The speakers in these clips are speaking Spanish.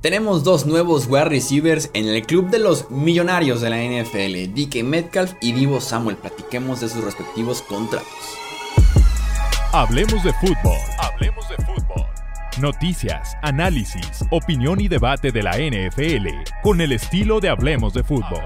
Tenemos dos nuevos wide receivers en el club de los millonarios de la NFL, DK Metcalf y Divo Samuel. Platiquemos de sus respectivos contratos. Hablemos de fútbol. Hablemos de fútbol. Noticias, análisis, opinión y debate de la NFL con el estilo de Hablemos de fútbol.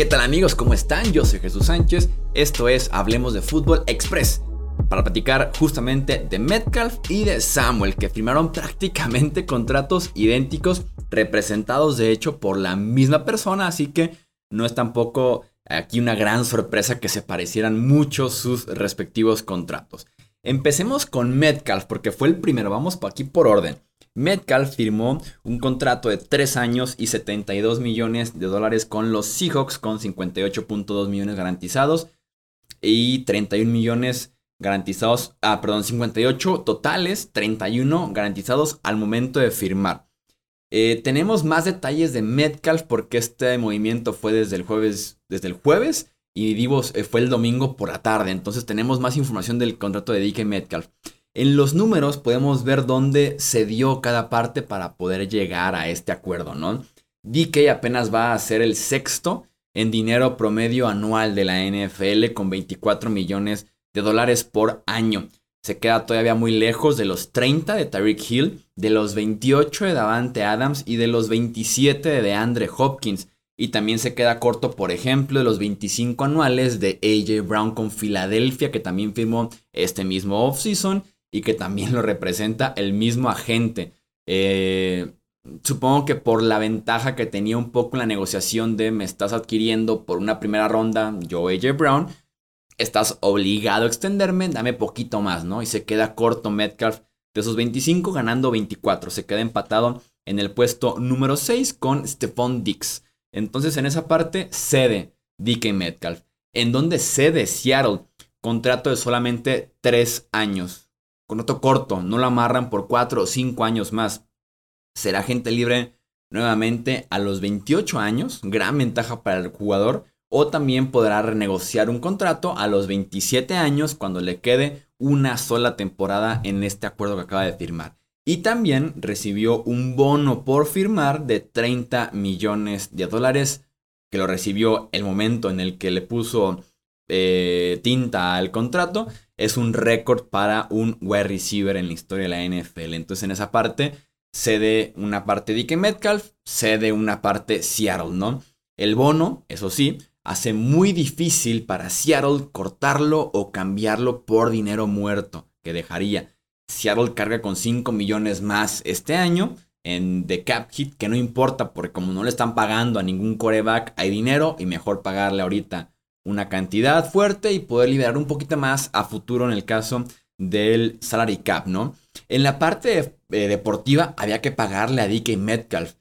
¿Qué tal amigos? ¿Cómo están? Yo soy Jesús Sánchez. Esto es Hablemos de Fútbol Express. Para platicar justamente de Metcalf y de Samuel, que firmaron prácticamente contratos idénticos, representados de hecho por la misma persona, así que no es tampoco aquí una gran sorpresa que se parecieran mucho sus respectivos contratos. Empecemos con Metcalf, porque fue el primero, vamos aquí por orden. Metcalf firmó un contrato de 3 años y 72 millones de dólares con los Seahawks con 58.2 millones garantizados y 31 millones garantizados, ah, perdón, 58 totales, 31 garantizados al momento de firmar. Eh, tenemos más detalles de Metcalf porque este movimiento fue desde el jueves, desde el jueves y eh, fue el domingo por la tarde. Entonces tenemos más información del contrato de DK Metcalf. En los números podemos ver dónde se dio cada parte para poder llegar a este acuerdo, ¿no? DK apenas va a ser el sexto en dinero promedio anual de la NFL con 24 millones de dólares por año. Se queda todavía muy lejos de los 30 de Tyreek Hill, de los 28 de Davante Adams y de los 27 de DeAndre Hopkins. Y también se queda corto, por ejemplo, de los 25 anuales de AJ Brown con Filadelfia, que también firmó este mismo offseason y que también lo representa el mismo agente. Eh, supongo que por la ventaja que tenía un poco en la negociación de me estás adquiriendo por una primera ronda, yo AJ Brown, estás obligado a extenderme, dame poquito más, ¿no? Y se queda corto Metcalf de esos 25 ganando 24, se queda empatado en el puesto número 6 con Stephon Dix. Entonces en esa parte cede DK Metcalf. En donde cede Seattle, contrato de solamente 3 años contrato corto, no lo amarran por 4 o 5 años más. Será gente libre nuevamente a los 28 años, gran ventaja para el jugador, o también podrá renegociar un contrato a los 27 años cuando le quede una sola temporada en este acuerdo que acaba de firmar. Y también recibió un bono por firmar de 30 millones de dólares, que lo recibió el momento en el que le puso eh, tinta al contrato es un récord para un wide receiver en la historia de la NFL. Entonces en esa parte cede una parte DK Metcalf, cede una parte Seattle, ¿no? El bono, eso sí, hace muy difícil para Seattle cortarlo o cambiarlo por dinero muerto que dejaría. Seattle carga con 5 millones más este año en The Cap Hit, que no importa porque como no le están pagando a ningún coreback, hay dinero y mejor pagarle ahorita una cantidad fuerte y poder liberar un poquito más a futuro en el caso del salary cap, ¿no? En la parte eh, deportiva había que pagarle a DK Metcalf.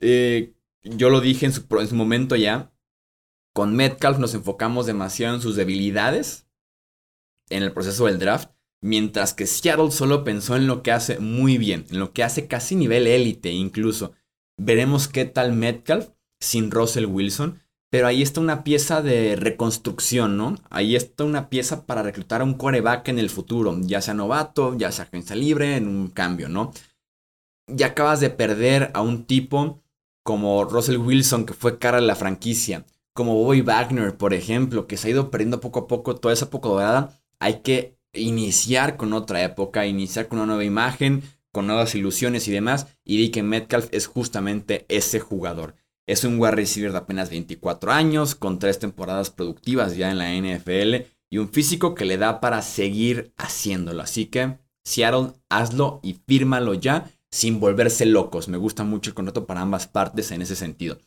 Eh, yo lo dije en su, en su momento ya. Con Metcalf nos enfocamos demasiado en sus debilidades en el proceso del draft, mientras que Seattle solo pensó en lo que hace muy bien, en lo que hace casi nivel élite incluso. Veremos qué tal Metcalf sin Russell Wilson. Pero ahí está una pieza de reconstrucción, ¿no? Ahí está una pieza para reclutar a un coreback en el futuro, ya sea novato, ya sea agencia libre, en un cambio, ¿no? Ya acabas de perder a un tipo como Russell Wilson, que fue cara de la franquicia, como Bobby Wagner, por ejemplo, que se ha ido perdiendo poco a poco toda esa época dorada. Hay que iniciar con otra época, iniciar con una nueva imagen, con nuevas ilusiones y demás. Y di que Metcalf es justamente ese jugador. Es un wide receiver de apenas 24 años, con tres temporadas productivas ya en la NFL y un físico que le da para seguir haciéndolo. Así que, Seattle, hazlo y fírmalo ya sin volverse locos. Me gusta mucho el contrato para ambas partes en ese sentido.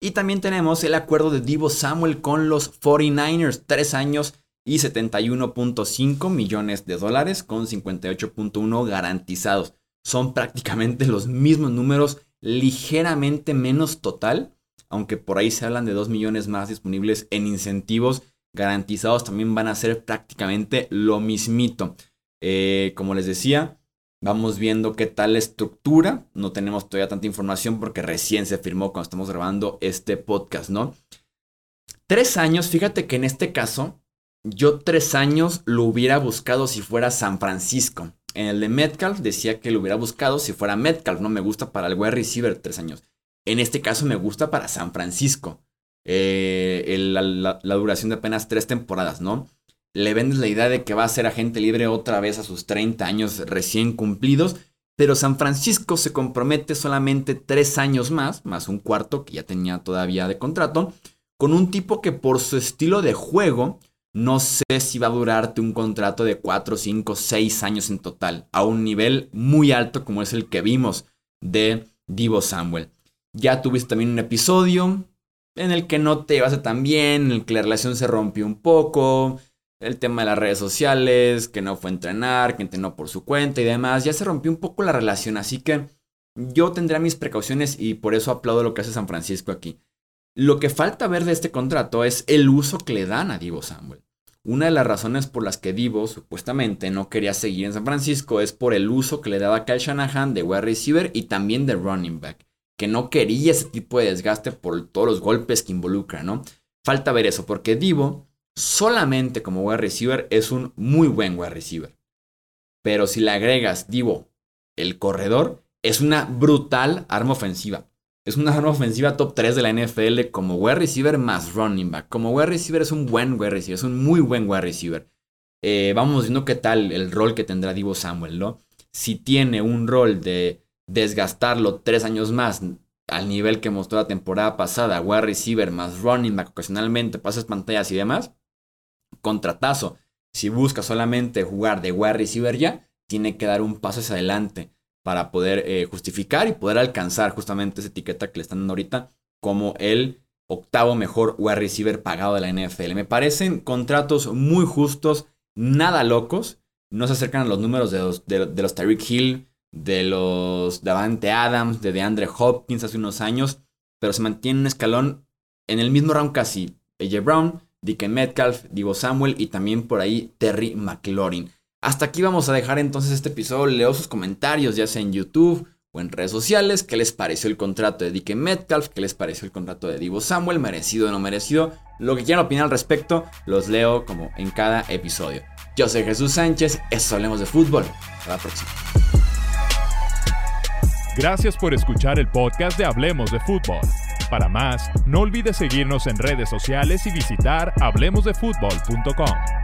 Y también tenemos el acuerdo de Divo Samuel con los 49ers, 3 años y 71.5 millones de dólares con 58.1 garantizados. Son prácticamente los mismos números ligeramente menos total, aunque por ahí se hablan de 2 millones más disponibles en incentivos garantizados, también van a ser prácticamente lo mismito. Eh, como les decía, Vamos viendo qué tal la estructura. No tenemos todavía tanta información porque recién se firmó cuando estamos grabando este podcast, ¿no? Tres años, fíjate que en este caso, yo tres años lo hubiera buscado si fuera San Francisco. En el de Metcalf decía que lo hubiera buscado si fuera Metcalf. No me gusta para el wide receiver tres años. En este caso me gusta para San Francisco. Eh, la, duración de apenas tres temporadas, ¿no? Le vendes la idea de que va a ser agente libre otra vez a sus 30 años recién cumplidos, pero San Francisco se compromete solamente tres años más, más un cuarto que ya tenía todavía de contrato, con un tipo que por su estilo de juego, no sé si va a durarte un contrato de 4, 5, 6 años en total, a un nivel muy alto como es el que vimos de Divo Samuel. Ya tuviste también un episodio en el que no te llevaste tan bien, en el que la relación se rompió un poco, el tema de las redes sociales, que no fue a entrenar, que entrenó por su cuenta y demás, ya se rompió un poco la relación, así que yo tendré mis precauciones y por eso aplaudo lo que hace San Francisco aquí. Lo que falta ver de este contrato es el uso que le dan a Divo Samuel. Una de las razones por las que Divo supuestamente no quería seguir en San Francisco es por el uso que le daba Kyle Shanahan de wide receiver y también de running back que no quería ese tipo de desgaste por todos los golpes que involucra, ¿no? Falta ver eso, porque Divo solamente como wide receiver es un muy buen wide receiver. Pero si le agregas Divo, el corredor, es una brutal arma ofensiva. Es una arma ofensiva top 3 de la NFL como wide receiver más running back. Como wide receiver es un buen wide receiver, es un muy buen wide receiver. Eh, vamos viendo qué tal el rol que tendrá Divo Samuel, ¿no? Si tiene un rol de desgastarlo tres años más al nivel que mostró la temporada pasada, wide receiver más running back ocasionalmente, pases pantallas y demás, contratazo. Si busca solamente jugar de wide receiver ya, tiene que dar un paso hacia adelante para poder eh, justificar y poder alcanzar justamente esa etiqueta que le están dando ahorita como el octavo mejor wide receiver pagado de la NFL. Me parecen contratos muy justos, nada locos. No se acercan a los números de los, de, de los Tyreek Hill, de los Davante Adams, de DeAndre Hopkins hace unos años, pero se mantiene un escalón en el mismo round casi. AJ Brown, Dick Metcalf, Divo Samuel y también por ahí Terry McLaurin. Hasta aquí vamos a dejar entonces este episodio. Leo sus comentarios, ya sea en YouTube o en redes sociales. ¿Qué les pareció el contrato de Dick Metcalf? ¿Qué les pareció el contrato de Divo Samuel? ¿Merecido o no merecido? Lo que quieran opinar al respecto, los leo como en cada episodio. Yo soy Jesús Sánchez, eso hablemos de fútbol. Hasta la próxima. Gracias por escuchar el podcast de Hablemos de Fútbol. Para más, no olvides seguirnos en redes sociales y visitar hablemosdefutbol.com.